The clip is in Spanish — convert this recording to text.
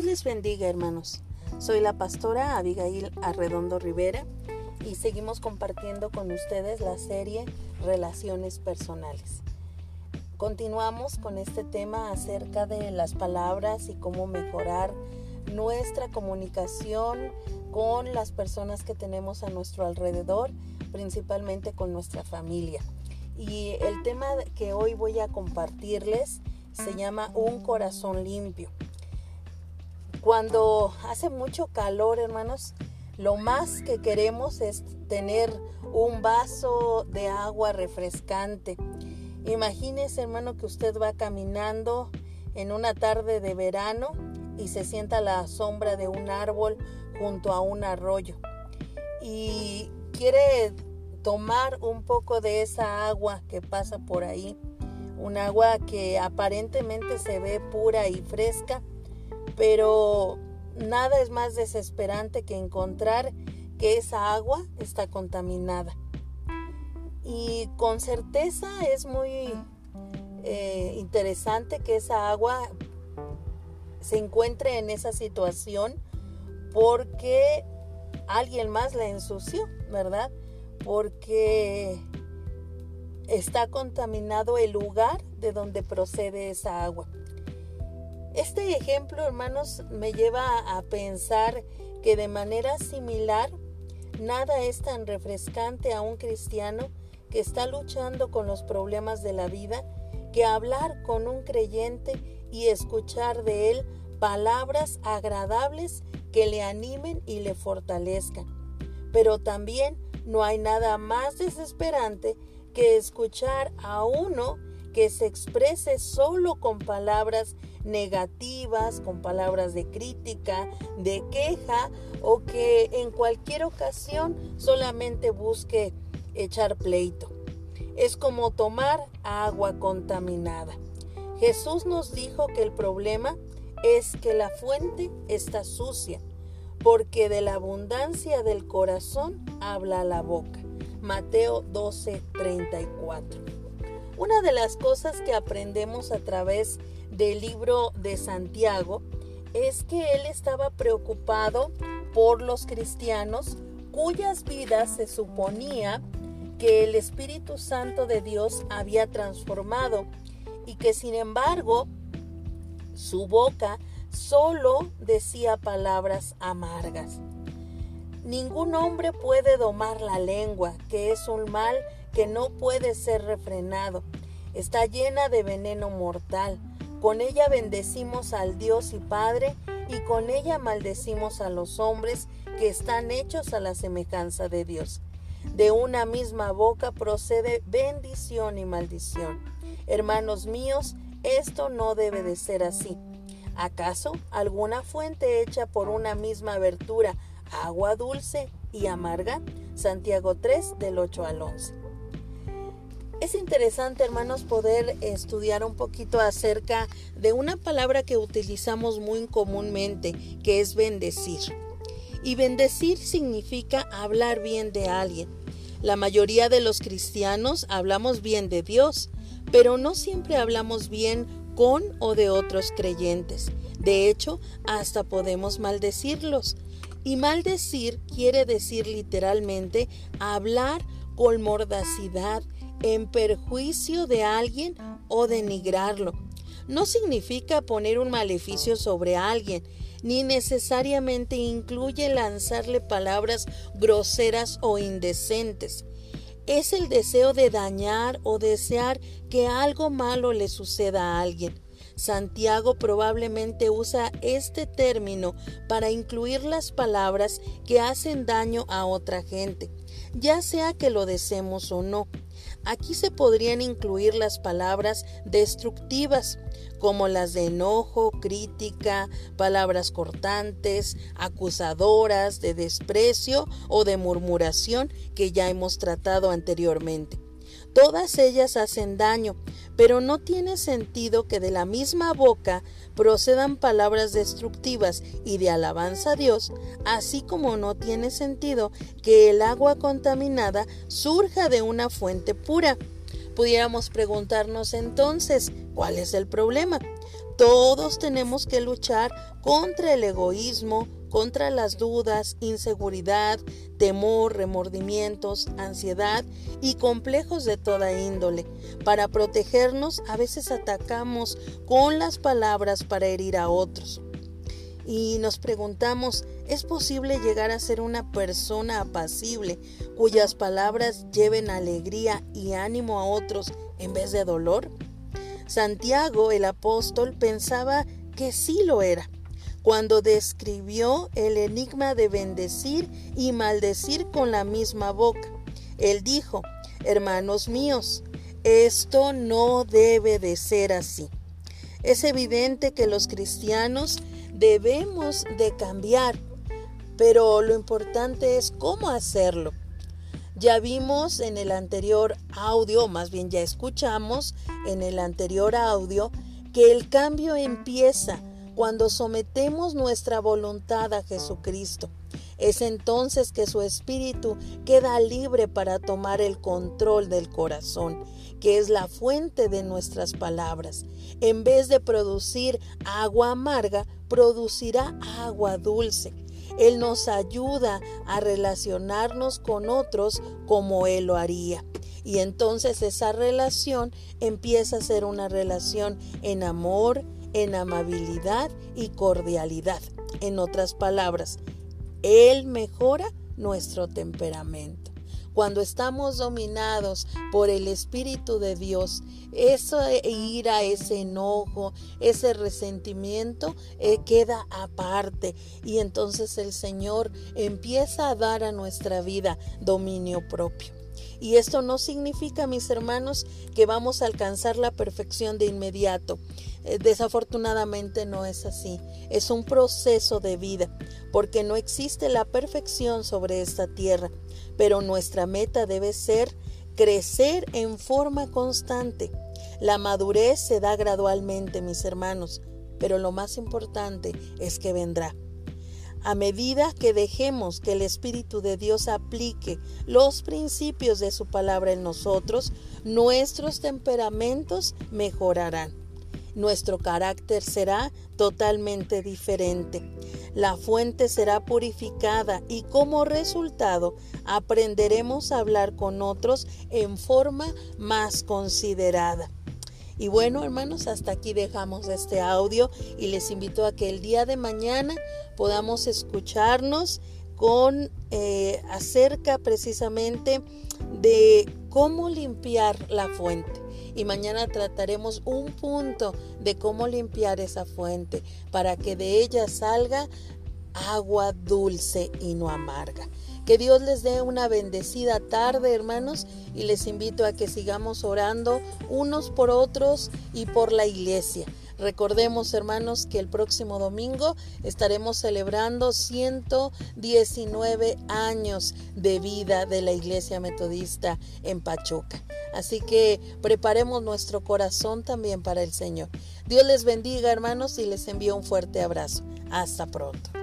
Dios les bendiga, hermanos. Soy la pastora Abigail Arredondo Rivera y seguimos compartiendo con ustedes la serie Relaciones Personales. Continuamos con este tema acerca de las palabras y cómo mejorar nuestra comunicación con las personas que tenemos a nuestro alrededor, principalmente con nuestra familia. Y el tema que hoy voy a compartirles se llama Un corazón limpio. Cuando hace mucho calor, hermanos, lo más que queremos es tener un vaso de agua refrescante. Imagínese, hermano, que usted va caminando en una tarde de verano y se sienta a la sombra de un árbol junto a un arroyo y quiere tomar un poco de esa agua que pasa por ahí, un agua que aparentemente se ve pura y fresca, pero nada es más desesperante que encontrar que esa agua está contaminada. Y con certeza es muy eh, interesante que esa agua se encuentre en esa situación porque alguien más la ensució, ¿verdad? Porque está contaminado el lugar de donde procede esa agua. Este ejemplo, hermanos, me lleva a pensar que de manera similar, nada es tan refrescante a un cristiano que está luchando con los problemas de la vida que hablar con un creyente y escuchar de él palabras agradables que le animen y le fortalezcan. Pero también no hay nada más desesperante que escuchar a uno que se exprese solo con palabras negativas, con palabras de crítica, de queja o que en cualquier ocasión solamente busque echar pleito. Es como tomar agua contaminada. Jesús nos dijo que el problema es que la fuente está sucia, porque de la abundancia del corazón habla la boca. Mateo 12:34. Una de las cosas que aprendemos a través del libro de Santiago es que él estaba preocupado por los cristianos cuyas vidas se suponía que el Espíritu Santo de Dios había transformado y que sin embargo su boca solo decía palabras amargas. Ningún hombre puede domar la lengua, que es un mal que no puede ser refrenado. Está llena de veneno mortal. Con ella bendecimos al Dios y Padre y con ella maldecimos a los hombres que están hechos a la semejanza de Dios. De una misma boca procede bendición y maldición. Hermanos míos, esto no debe de ser así. ¿Acaso alguna fuente hecha por una misma abertura, agua dulce y amarga? Santiago 3 del 8 al 11. Es interesante, hermanos, poder estudiar un poquito acerca de una palabra que utilizamos muy comúnmente, que es bendecir. Y bendecir significa hablar bien de alguien. La mayoría de los cristianos hablamos bien de Dios, pero no siempre hablamos bien con o de otros creyentes. De hecho, hasta podemos maldecirlos. Y maldecir quiere decir literalmente hablar con mordacidad en perjuicio de alguien o denigrarlo. No significa poner un maleficio sobre alguien, ni necesariamente incluye lanzarle palabras groseras o indecentes es el deseo de dañar o desear que algo malo le suceda a alguien. Santiago probablemente usa este término para incluir las palabras que hacen daño a otra gente, ya sea que lo deseemos o no. Aquí se podrían incluir las palabras destructivas, como las de enojo, crítica, palabras cortantes, acusadoras, de desprecio o de murmuración que ya hemos tratado anteriormente. Todas ellas hacen daño, pero no tiene sentido que de la misma boca procedan palabras destructivas y de alabanza a Dios, así como no tiene sentido que el agua contaminada surja de una fuente pura. Pudiéramos preguntarnos entonces, ¿cuál es el problema? Todos tenemos que luchar contra el egoísmo, contra las dudas, inseguridad, temor, remordimientos, ansiedad y complejos de toda índole. Para protegernos a veces atacamos con las palabras para herir a otros. Y nos preguntamos, ¿es posible llegar a ser una persona apacible cuyas palabras lleven alegría y ánimo a otros en vez de dolor? Santiago el apóstol pensaba que sí lo era cuando describió el enigma de bendecir y maldecir con la misma boca. Él dijo, hermanos míos, esto no debe de ser así. Es evidente que los cristianos debemos de cambiar, pero lo importante es cómo hacerlo. Ya vimos en el anterior audio, más bien ya escuchamos en el anterior audio, que el cambio empieza cuando sometemos nuestra voluntad a Jesucristo. Es entonces que su espíritu queda libre para tomar el control del corazón, que es la fuente de nuestras palabras. En vez de producir agua amarga, producirá agua dulce. Él nos ayuda a relacionarnos con otros como Él lo haría. Y entonces esa relación empieza a ser una relación en amor, en amabilidad y cordialidad. En otras palabras, Él mejora nuestro temperamento. Cuando estamos dominados por el Espíritu de Dios, esa ira, ese enojo, ese resentimiento eh, queda aparte y entonces el Señor empieza a dar a nuestra vida dominio propio. Y esto no significa, mis hermanos, que vamos a alcanzar la perfección de inmediato. Eh, desafortunadamente no es así. Es un proceso de vida, porque no existe la perfección sobre esta tierra. Pero nuestra meta debe ser crecer en forma constante. La madurez se da gradualmente, mis hermanos, pero lo más importante es que vendrá. A medida que dejemos que el Espíritu de Dios aplique los principios de su palabra en nosotros, nuestros temperamentos mejorarán. Nuestro carácter será totalmente diferente. La fuente será purificada y como resultado aprenderemos a hablar con otros en forma más considerada. Y bueno, hermanos, hasta aquí dejamos este audio y les invito a que el día de mañana podamos escucharnos con eh, acerca precisamente de cómo limpiar la fuente. Y mañana trataremos un punto de cómo limpiar esa fuente para que de ella salga agua dulce y no amarga. Que Dios les dé una bendecida tarde, hermanos, y les invito a que sigamos orando unos por otros y por la iglesia. Recordemos, hermanos, que el próximo domingo estaremos celebrando 119 años de vida de la Iglesia Metodista en Pachuca. Así que preparemos nuestro corazón también para el Señor. Dios les bendiga, hermanos, y les envío un fuerte abrazo. Hasta pronto.